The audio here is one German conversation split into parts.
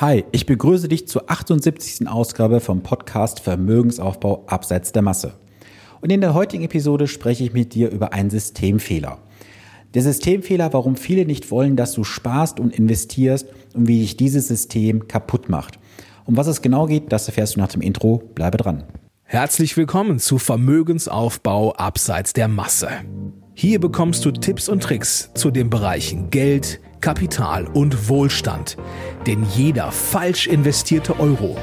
Hi, ich begrüße dich zur 78. Ausgabe vom Podcast Vermögensaufbau abseits der Masse. Und in der heutigen Episode spreche ich mit dir über einen Systemfehler. Der Systemfehler, warum viele nicht wollen, dass du sparst und investierst und wie dich dieses System kaputt macht. Um was es genau geht, das erfährst du nach dem Intro. Bleibe dran. Herzlich willkommen zu Vermögensaufbau abseits der Masse. Hier bekommst du Tipps und Tricks zu den Bereichen Geld, Kapital und Wohlstand. Denn jeder falsch investierte Euro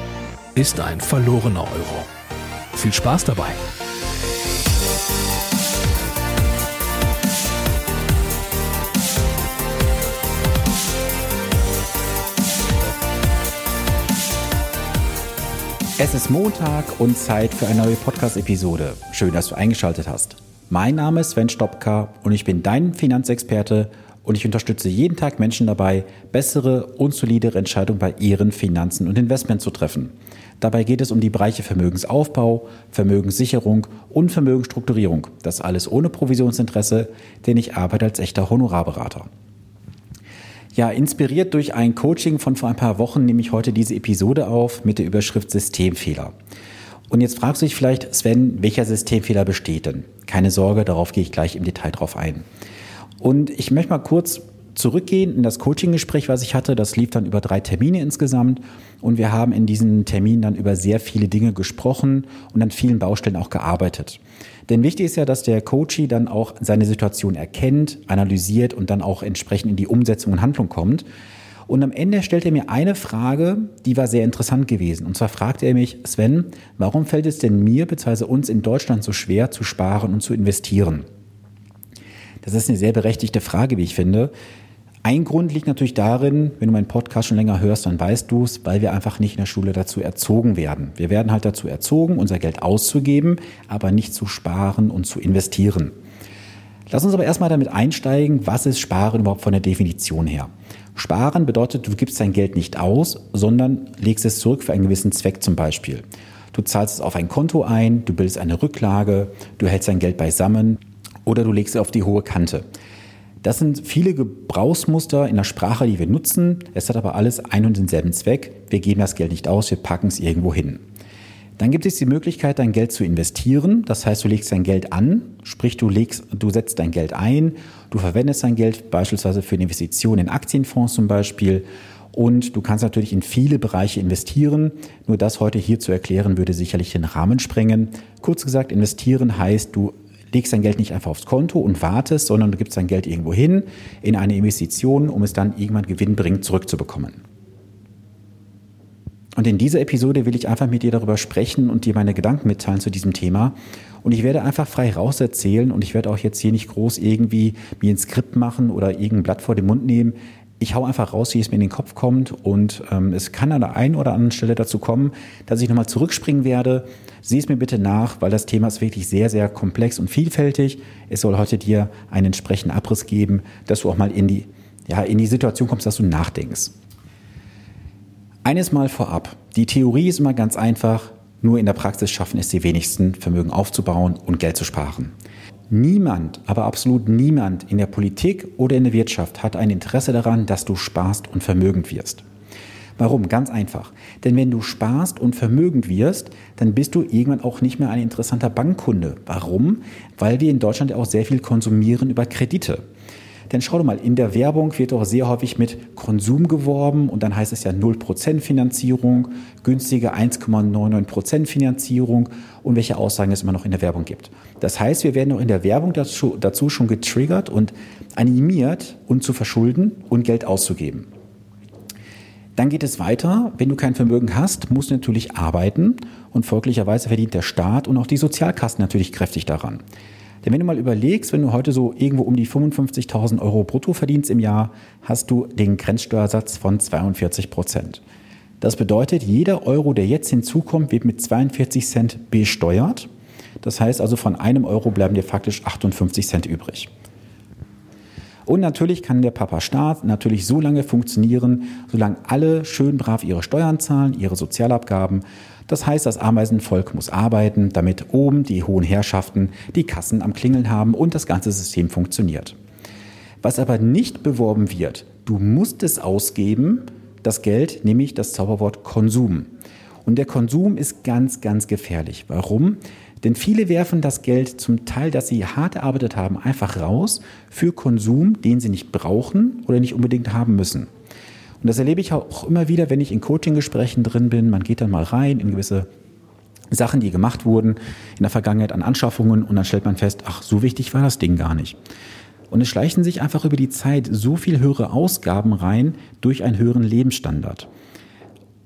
ist ein verlorener Euro. Viel Spaß dabei! Es ist Montag und Zeit für eine neue Podcast-Episode. Schön, dass du eingeschaltet hast. Mein Name ist Sven Stopka und ich bin dein Finanzexperte und ich unterstütze jeden Tag Menschen dabei, bessere und solidere Entscheidungen bei ihren Finanzen und Investments zu treffen. Dabei geht es um die Bereiche Vermögensaufbau, Vermögenssicherung und Vermögensstrukturierung. Das alles ohne Provisionsinteresse, denn ich arbeite als echter Honorarberater. Ja, inspiriert durch ein Coaching von vor ein paar Wochen nehme ich heute diese Episode auf mit der Überschrift Systemfehler. Und jetzt fragst du dich vielleicht, Sven, welcher Systemfehler besteht denn? Keine Sorge, darauf gehe ich gleich im Detail drauf ein. Und ich möchte mal kurz zurückgehen in das Coaching-Gespräch, was ich hatte. Das lief dann über drei Termine insgesamt. Und wir haben in diesen Terminen dann über sehr viele Dinge gesprochen und an vielen Baustellen auch gearbeitet. Denn wichtig ist ja, dass der Coachie dann auch seine Situation erkennt, analysiert und dann auch entsprechend in die Umsetzung und Handlung kommt. Und am Ende stellt er mir eine Frage, die war sehr interessant gewesen. Und zwar fragte er mich, Sven, warum fällt es denn mir bzw. uns in Deutschland so schwer zu sparen und zu investieren? Das ist eine sehr berechtigte Frage, wie ich finde. Ein Grund liegt natürlich darin, wenn du meinen Podcast schon länger hörst, dann weißt du es, weil wir einfach nicht in der Schule dazu erzogen werden. Wir werden halt dazu erzogen, unser Geld auszugeben, aber nicht zu sparen und zu investieren. Lass uns aber erstmal damit einsteigen, was ist Sparen überhaupt von der Definition her? Sparen bedeutet, du gibst dein Geld nicht aus, sondern legst es zurück für einen gewissen Zweck zum Beispiel. Du zahlst es auf ein Konto ein, du bildest eine Rücklage, du hältst dein Geld beisammen oder du legst es auf die hohe Kante. Das sind viele Gebrauchsmuster in der Sprache, die wir nutzen. Es hat aber alles einen und denselben Zweck. Wir geben das Geld nicht aus, wir packen es irgendwo hin. Dann gibt es die Möglichkeit, dein Geld zu investieren. Das heißt, du legst dein Geld an, sprich du, legst, du setzt dein Geld ein, du verwendest dein Geld beispielsweise für eine Investition in Aktienfonds zum Beispiel. Und du kannst natürlich in viele Bereiche investieren. Nur das heute hier zu erklären, würde sicherlich den Rahmen sprengen. Kurz gesagt, investieren heißt, du legst dein Geld nicht einfach aufs Konto und wartest, sondern du gibst dein Geld irgendwo hin in eine Investition, um es dann irgendwann gewinnbringend zurückzubekommen. Und in dieser Episode will ich einfach mit dir darüber sprechen und dir meine Gedanken mitteilen zu diesem Thema. Und ich werde einfach frei raus erzählen und ich werde auch jetzt hier nicht groß irgendwie mir ein Skript machen oder irgendein Blatt vor den Mund nehmen ich hau einfach raus, wie es mir in den Kopf kommt. Und ähm, es kann an der einen oder anderen Stelle dazu kommen, dass ich nochmal zurückspringen werde. Sieh es mir bitte nach, weil das Thema ist wirklich sehr, sehr komplex und vielfältig. Es soll heute dir einen entsprechenden Abriss geben, dass du auch mal in die, ja, in die Situation kommst, dass du nachdenkst. Eines mal vorab. Die Theorie ist immer ganz einfach. Nur in der Praxis schaffen es die wenigsten, Vermögen aufzubauen und Geld zu sparen. Niemand, aber absolut niemand in der Politik oder in der Wirtschaft hat ein Interesse daran, dass du sparst und vermögend wirst. Warum? Ganz einfach. Denn wenn du sparst und vermögend wirst, dann bist du irgendwann auch nicht mehr ein interessanter Bankkunde. Warum? Weil wir in Deutschland auch sehr viel konsumieren über Kredite. Denn schau doch mal, in der Werbung wird doch sehr häufig mit Konsum geworben und dann heißt es ja 0% Finanzierung, günstige 1,99% Finanzierung und welche Aussagen es immer noch in der Werbung gibt. Das heißt, wir werden auch in der Werbung dazu, dazu schon getriggert und animiert, uns zu verschulden und Geld auszugeben. Dann geht es weiter. Wenn du kein Vermögen hast, musst du natürlich arbeiten und folglicherweise verdient der Staat und auch die Sozialkassen natürlich kräftig daran. Denn wenn du mal überlegst, wenn du heute so irgendwo um die 55.000 Euro brutto verdienst im Jahr, hast du den Grenzsteuersatz von 42 Prozent. Das bedeutet, jeder Euro, der jetzt hinzukommt, wird mit 42 Cent besteuert. Das heißt also, von einem Euro bleiben dir faktisch 58 Cent übrig. Und natürlich kann der Papa Staat natürlich so lange funktionieren, solange alle schön brav ihre Steuern zahlen, ihre Sozialabgaben das heißt, das Ameisenvolk muss arbeiten, damit oben die hohen Herrschaften die Kassen am Klingeln haben und das ganze System funktioniert. Was aber nicht beworben wird, du musst es ausgeben, das Geld, nämlich das Zauberwort Konsum. Und der Konsum ist ganz, ganz gefährlich. Warum? Denn viele werfen das Geld zum Teil, das sie hart erarbeitet haben, einfach raus für Konsum, den sie nicht brauchen oder nicht unbedingt haben müssen. Und das erlebe ich auch immer wieder, wenn ich in Coaching-Gesprächen drin bin. Man geht dann mal rein in gewisse Sachen, die gemacht wurden in der Vergangenheit an Anschaffungen und dann stellt man fest, ach, so wichtig war das Ding gar nicht. Und es schleichen sich einfach über die Zeit so viel höhere Ausgaben rein durch einen höheren Lebensstandard.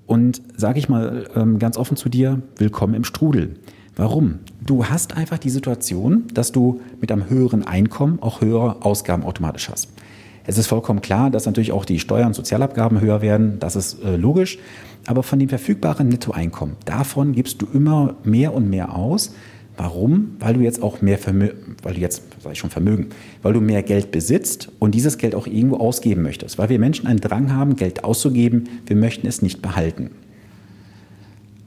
Und sage ich mal ähm, ganz offen zu dir, willkommen im Strudel. Warum? Du hast einfach die Situation, dass du mit einem höheren Einkommen auch höhere Ausgaben automatisch hast. Es ist vollkommen klar, dass natürlich auch die Steuern und Sozialabgaben höher werden, das ist äh, logisch. Aber von dem verfügbaren Nettoeinkommen, davon gibst du immer mehr und mehr aus. Warum? Weil du jetzt auch mehr Vermögen, weil du jetzt, sag ich schon Vermögen, weil du mehr Geld besitzt und dieses Geld auch irgendwo ausgeben möchtest. Weil wir Menschen einen Drang haben, Geld auszugeben, wir möchten es nicht behalten.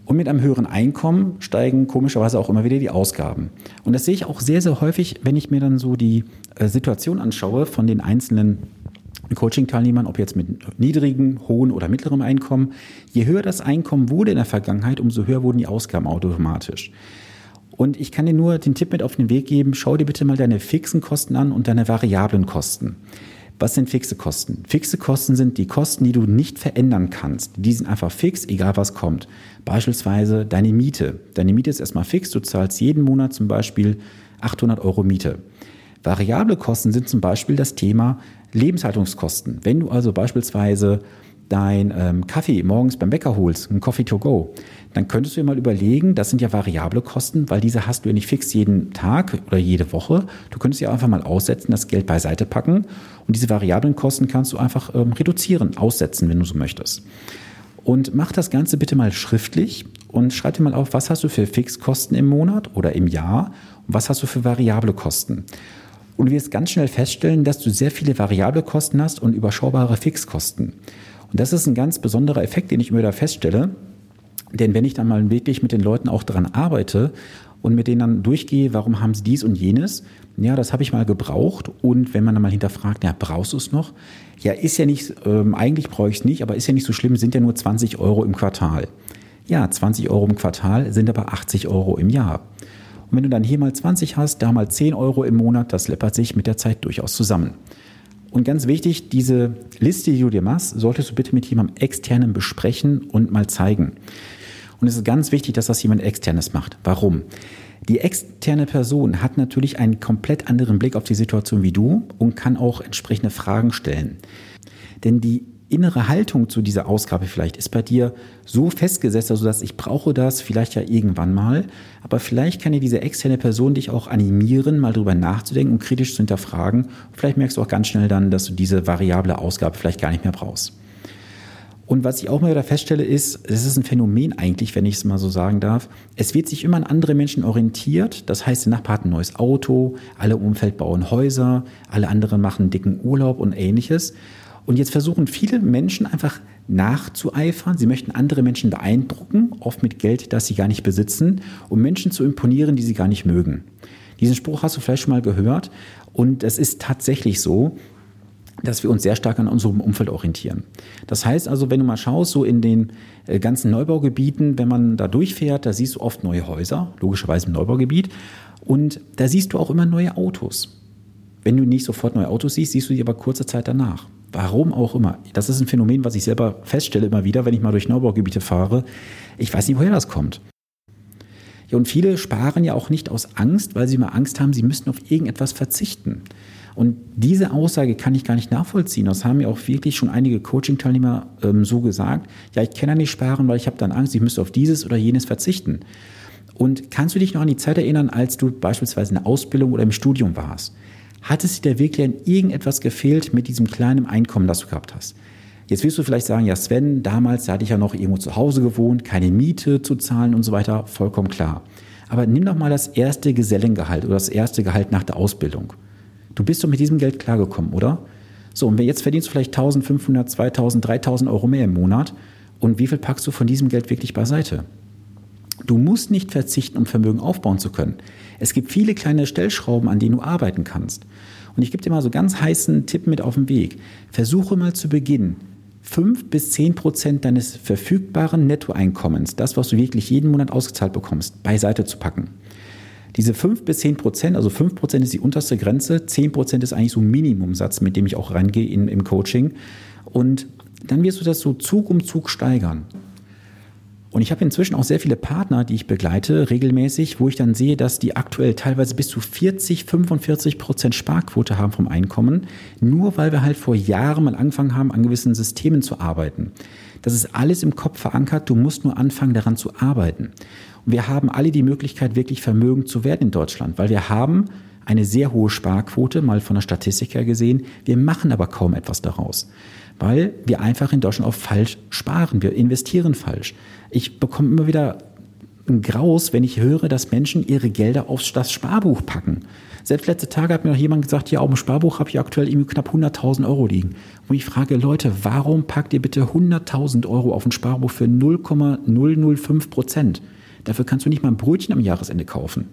Und mit einem höheren Einkommen steigen komischerweise auch immer wieder die Ausgaben. Und das sehe ich auch sehr, sehr häufig, wenn ich mir dann so die äh, Situation anschaue von den einzelnen Coaching-Teilnehmern, ob jetzt mit niedrigem, hohen oder mittlerem Einkommen. Je höher das Einkommen wurde in der Vergangenheit, umso höher wurden die Ausgaben automatisch. Und ich kann dir nur den Tipp mit auf den Weg geben, schau dir bitte mal deine fixen Kosten an und deine variablen Kosten. Was sind fixe Kosten? Fixe Kosten sind die Kosten, die du nicht verändern kannst. Die sind einfach fix, egal was kommt. Beispielsweise deine Miete. Deine Miete ist erstmal fix. Du zahlst jeden Monat zum Beispiel 800 Euro Miete. Variable Kosten sind zum Beispiel das Thema Lebenshaltungskosten. Wenn du also beispielsweise dein ähm, Kaffee morgens beim Bäcker holst, ein Coffee to go, dann könntest du dir mal überlegen, das sind ja variable Kosten, weil diese hast du ja nicht fix jeden Tag oder jede Woche. Du könntest ja einfach mal aussetzen, das Geld beiseite packen und diese variablen Kosten kannst du einfach ähm, reduzieren, aussetzen, wenn du so möchtest. Und mach das Ganze bitte mal schriftlich und schreib dir mal auf, was hast du für Fixkosten im Monat oder im Jahr und was hast du für variable Kosten. Und du wirst ganz schnell feststellen, dass du sehr viele variable Kosten hast und überschaubare Fixkosten. Und das ist ein ganz besonderer Effekt, den ich immer wieder feststelle. Denn wenn ich dann mal wirklich mit den Leuten auch daran arbeite und mit denen dann durchgehe, warum haben sie dies und jenes, ja, das habe ich mal gebraucht. Und wenn man dann mal hinterfragt, ja, brauchst du es noch? Ja, ist ja nicht, ähm, eigentlich brauche ich es nicht, aber ist ja nicht so schlimm, sind ja nur 20 Euro im Quartal. Ja, 20 Euro im Quartal sind aber 80 Euro im Jahr. Und wenn du dann hier mal 20 hast, da mal 10 Euro im Monat, das läppert sich mit der Zeit durchaus zusammen. Und ganz wichtig, diese Liste, die du dir machst, solltest du bitte mit jemandem externen besprechen und mal zeigen. Und es ist ganz wichtig, dass das jemand externes macht. Warum? Die externe Person hat natürlich einen komplett anderen Blick auf die Situation wie du und kann auch entsprechende Fragen stellen. Denn die innere Haltung zu dieser Ausgabe vielleicht ist bei dir so festgesetzt, also dass ich brauche das vielleicht ja irgendwann mal, aber vielleicht kann dir diese externe Person dich auch animieren, mal drüber nachzudenken und kritisch zu hinterfragen. Vielleicht merkst du auch ganz schnell dann, dass du diese variable Ausgabe vielleicht gar nicht mehr brauchst. Und was ich auch mal wieder feststelle, ist, es ist ein Phänomen eigentlich, wenn ich es mal so sagen darf. Es wird sich immer an andere Menschen orientiert. Das heißt, der Nachbar hat ein neues Auto, alle Umfeld bauen Häuser, alle anderen machen dicken Urlaub und ähnliches. Und jetzt versuchen viele Menschen einfach nachzueifern. Sie möchten andere Menschen beeindrucken, oft mit Geld, das sie gar nicht besitzen, um Menschen zu imponieren, die sie gar nicht mögen. Diesen Spruch hast du vielleicht schon mal gehört. Und es ist tatsächlich so, dass wir uns sehr stark an unserem Umfeld orientieren. Das heißt also, wenn du mal schaust, so in den äh, ganzen Neubaugebieten, wenn man da durchfährt, da siehst du oft neue Häuser, logischerweise im Neubaugebiet, und da siehst du auch immer neue Autos. Wenn du nicht sofort neue Autos siehst, siehst du die aber kurze Zeit danach. Warum auch immer. Das ist ein Phänomen, was ich selber feststelle immer wieder, wenn ich mal durch Neubaugebiete fahre. Ich weiß nicht, woher das kommt. Ja, und viele sparen ja auch nicht aus Angst, weil sie immer Angst haben, sie müssten auf irgendetwas verzichten. Und diese Aussage kann ich gar nicht nachvollziehen. Das haben ja auch wirklich schon einige Coaching-Teilnehmer ähm, so gesagt. Ja, ich kann ja nicht sparen, weil ich habe dann Angst, ich müsste auf dieses oder jenes verzichten. Und kannst du dich noch an die Zeit erinnern, als du beispielsweise in der Ausbildung oder im Studium warst? Hat es dir wirklich an irgendetwas gefehlt mit diesem kleinen Einkommen, das du gehabt hast? Jetzt wirst du vielleicht sagen, ja Sven, damals da hatte ich ja noch irgendwo zu Hause gewohnt, keine Miete zu zahlen und so weiter, vollkommen klar. Aber nimm doch mal das erste Gesellengehalt oder das erste Gehalt nach der Ausbildung. Du bist doch mit diesem Geld klargekommen, oder? So, und jetzt verdienst du vielleicht 1500, 2000, 3000 Euro mehr im Monat. Und wie viel packst du von diesem Geld wirklich beiseite? Du musst nicht verzichten, um Vermögen aufbauen zu können. Es gibt viele kleine Stellschrauben, an denen du arbeiten kannst. Und ich gebe dir mal so ganz heißen Tipp mit auf den Weg. Versuche mal zu Beginn fünf bis zehn Prozent deines verfügbaren Nettoeinkommens, das, was du wirklich jeden Monat ausgezahlt bekommst, beiseite zu packen. Diese fünf bis zehn Prozent, also fünf Prozent ist die unterste Grenze, zehn Prozent ist eigentlich so ein Minimumsatz, mit dem ich auch rangehe in, im Coaching. Und dann wirst du das so Zug um Zug steigern. Und ich habe inzwischen auch sehr viele Partner, die ich begleite, regelmäßig, wo ich dann sehe, dass die aktuell teilweise bis zu 40, 45 Prozent Sparquote haben vom Einkommen, nur weil wir halt vor Jahren mal angefangen haben, an gewissen Systemen zu arbeiten. Das ist alles im Kopf verankert, du musst nur anfangen, daran zu arbeiten. Und wir haben alle die Möglichkeit, wirklich vermögend zu werden in Deutschland, weil wir haben eine sehr hohe Sparquote, mal von der Statistik her gesehen. Wir machen aber kaum etwas daraus, weil wir einfach in Deutschland auch falsch sparen. Wir investieren falsch ich bekomme immer wieder ein Graus, wenn ich höre, dass Menschen ihre Gelder auf das Sparbuch packen. Selbst letzte Tage hat mir noch jemand gesagt, ja, auf dem Sparbuch habe ich aktuell irgendwie knapp 100.000 Euro liegen. Und ich frage, Leute, warum packt ihr bitte 100.000 Euro auf ein Sparbuch für 0,005 Prozent? Dafür kannst du nicht mal ein Brötchen am Jahresende kaufen.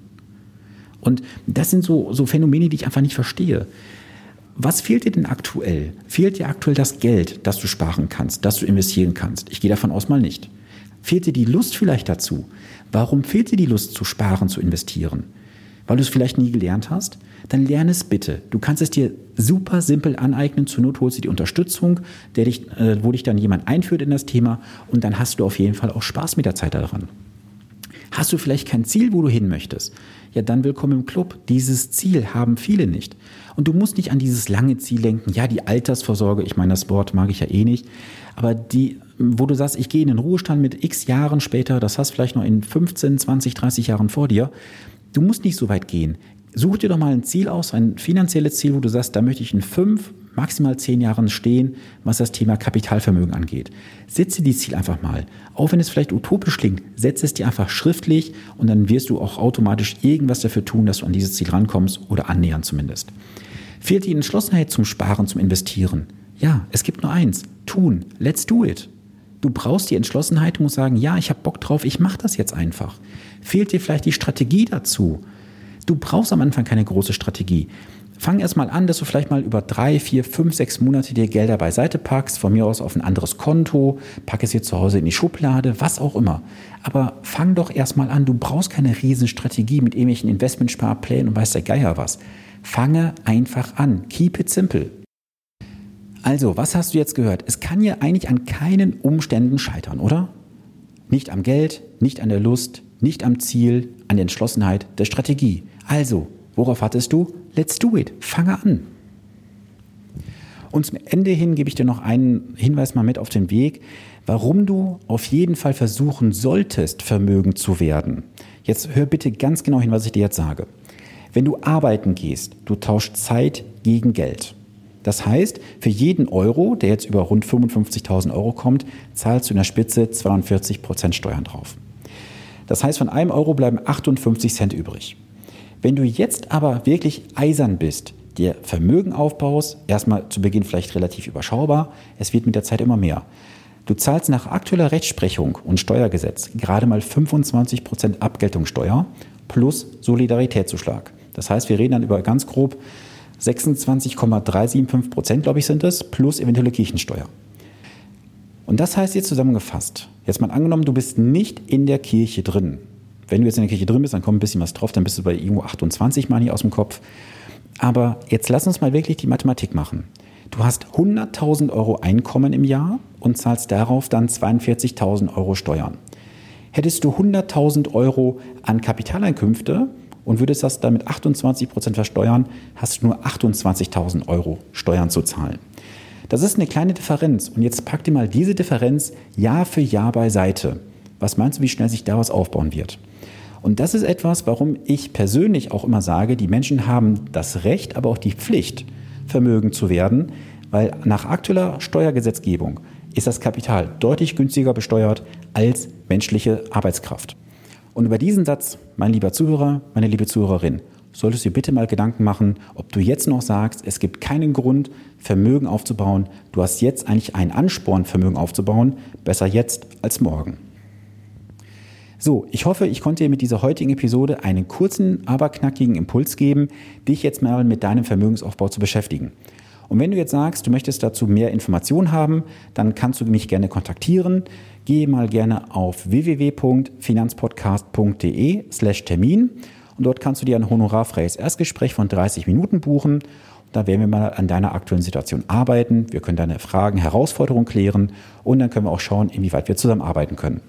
Und das sind so, so Phänomene, die ich einfach nicht verstehe. Was fehlt dir denn aktuell? Fehlt dir aktuell das Geld, das du sparen kannst, das du investieren kannst? Ich gehe davon aus mal nicht. Fehlt dir die Lust vielleicht dazu? Warum fehlt dir die Lust zu sparen, zu investieren? Weil du es vielleicht nie gelernt hast? Dann lerne es bitte. Du kannst es dir super simpel aneignen. Zur Not holst du die Unterstützung, der dich, äh, wo dich dann jemand einführt in das Thema und dann hast du auf jeden Fall auch Spaß mit der Zeit daran. Hast du vielleicht kein Ziel, wo du hin möchtest? Ja, dann willkommen im Club. Dieses Ziel haben viele nicht. Und du musst nicht an dieses lange Ziel denken. Ja, die Altersvorsorge, ich meine, das Wort mag ich ja eh nicht. Aber die wo du sagst, ich gehe in den Ruhestand mit x Jahren später, das hast vielleicht noch in 15, 20, 30 Jahren vor dir. Du musst nicht so weit gehen. Such dir doch mal ein Ziel aus, ein finanzielles Ziel, wo du sagst, da möchte ich in fünf, maximal zehn Jahren stehen, was das Thema Kapitalvermögen angeht. Setze die Ziel einfach mal. Auch wenn es vielleicht utopisch klingt, setze es dir einfach schriftlich und dann wirst du auch automatisch irgendwas dafür tun, dass du an dieses Ziel rankommst oder annähern zumindest. Fehlt die Entschlossenheit zum Sparen, zum Investieren? Ja, es gibt nur eins. Tun. Let's do it. Du brauchst die Entschlossenheit, du musst sagen, ja, ich habe Bock drauf, ich mache das jetzt einfach. Fehlt dir vielleicht die Strategie dazu? Du brauchst am Anfang keine große Strategie. Fang erst mal an, dass du vielleicht mal über drei, vier, fünf, sechs Monate dir Gelder beiseite packst, von mir aus auf ein anderes Konto, pack es hier zu Hause in die Schublade, was auch immer. Aber fang doch erst mal an, du brauchst keine Riesenstrategie mit irgendwelchen Investmentsparplänen und weiß der Geier was. Fange einfach an. Keep it simple. Also, was hast du jetzt gehört? Es kann ja eigentlich an keinen Umständen scheitern, oder? Nicht am Geld, nicht an der Lust, nicht am Ziel, an der Entschlossenheit, der Strategie. Also, worauf hattest du? Let's do it. Fange an. Und zum Ende hin gebe ich dir noch einen Hinweis mal mit auf den Weg, warum du auf jeden Fall versuchen solltest, vermögend zu werden. Jetzt hör bitte ganz genau hin, was ich dir jetzt sage. Wenn du arbeiten gehst, du tauschst Zeit gegen Geld. Das heißt, für jeden Euro, der jetzt über rund 55.000 Euro kommt, zahlst du in der Spitze 42 Prozent Steuern drauf. Das heißt, von einem Euro bleiben 58 Cent übrig. Wenn du jetzt aber wirklich eisern bist, dir Vermögen aufbaust, erstmal zu Beginn vielleicht relativ überschaubar, es wird mit der Zeit immer mehr. Du zahlst nach aktueller Rechtsprechung und Steuergesetz gerade mal 25 Prozent Abgeltungssteuer plus Solidaritätszuschlag. Das heißt, wir reden dann über ganz grob 26,375 Prozent, glaube ich, sind es, plus eventuelle Kirchensteuer. Und das heißt jetzt zusammengefasst, jetzt mal angenommen, du bist nicht in der Kirche drin. Wenn du jetzt in der Kirche drin bist, dann kommt ein bisschen was drauf, dann bist du bei irgendwo 28 Mal hier aus dem Kopf. Aber jetzt lass uns mal wirklich die Mathematik machen. Du hast 100.000 Euro Einkommen im Jahr und zahlst darauf dann 42.000 Euro Steuern. Hättest du 100.000 Euro an Kapitaleinkünfte, und würdest das dann mit 28 Prozent versteuern, hast du nur 28.000 Euro Steuern zu zahlen. Das ist eine kleine Differenz. Und jetzt pack dir mal diese Differenz Jahr für Jahr beiseite. Was meinst du, wie schnell sich daraus aufbauen wird? Und das ist etwas, warum ich persönlich auch immer sage, die Menschen haben das Recht, aber auch die Pflicht, vermögend zu werden, weil nach aktueller Steuergesetzgebung ist das Kapital deutlich günstiger besteuert als menschliche Arbeitskraft. Und über diesen Satz, mein lieber Zuhörer, meine liebe Zuhörerin, solltest du dir bitte mal Gedanken machen, ob du jetzt noch sagst, es gibt keinen Grund, Vermögen aufzubauen. Du hast jetzt eigentlich einen Ansporn, Vermögen aufzubauen. Besser jetzt als morgen. So, ich hoffe, ich konnte dir mit dieser heutigen Episode einen kurzen, aber knackigen Impuls geben, dich jetzt mal mit deinem Vermögensaufbau zu beschäftigen. Und wenn du jetzt sagst, du möchtest dazu mehr Informationen haben, dann kannst du mich gerne kontaktieren. Gehe mal gerne auf www.finanzpodcast.de slash Termin und dort kannst du dir ein honorarfreies Erstgespräch von 30 Minuten buchen. Da werden wir mal an deiner aktuellen Situation arbeiten. Wir können deine Fragen, Herausforderungen klären und dann können wir auch schauen, inwieweit wir zusammenarbeiten können.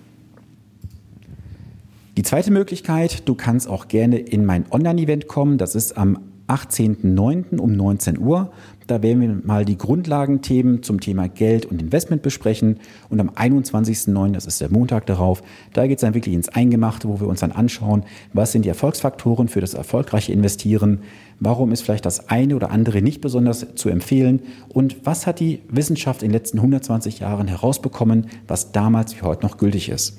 Die zweite Möglichkeit, du kannst auch gerne in mein Online-Event kommen. Das ist am 18.09. um 19 Uhr. Da werden wir mal die Grundlagenthemen zum Thema Geld und Investment besprechen. Und am 21.09., das ist der Montag darauf, da geht es dann wirklich ins Eingemachte, wo wir uns dann anschauen, was sind die Erfolgsfaktoren für das erfolgreiche Investieren, warum ist vielleicht das eine oder andere nicht besonders zu empfehlen und was hat die Wissenschaft in den letzten 120 Jahren herausbekommen, was damals wie heute noch gültig ist.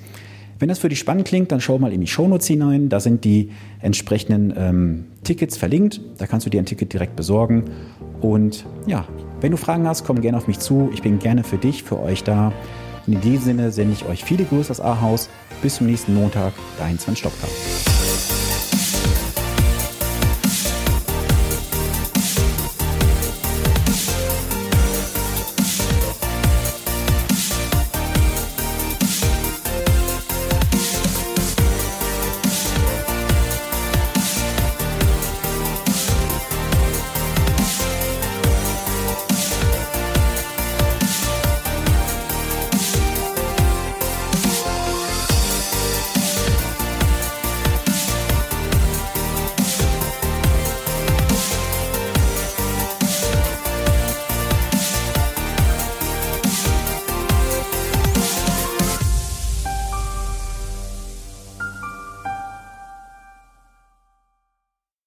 Wenn das für dich spannend klingt, dann schau mal in die Shownotes hinein. Da sind die entsprechenden ähm, Tickets verlinkt. Da kannst du dir ein Ticket direkt besorgen. Und ja, wenn du Fragen hast, komm gerne auf mich zu. Ich bin gerne für dich, für euch da. Und in diesem Sinne sende ich euch viele Grüße aus Ahaus. Bis zum nächsten Montag. Dein Sven Stopka.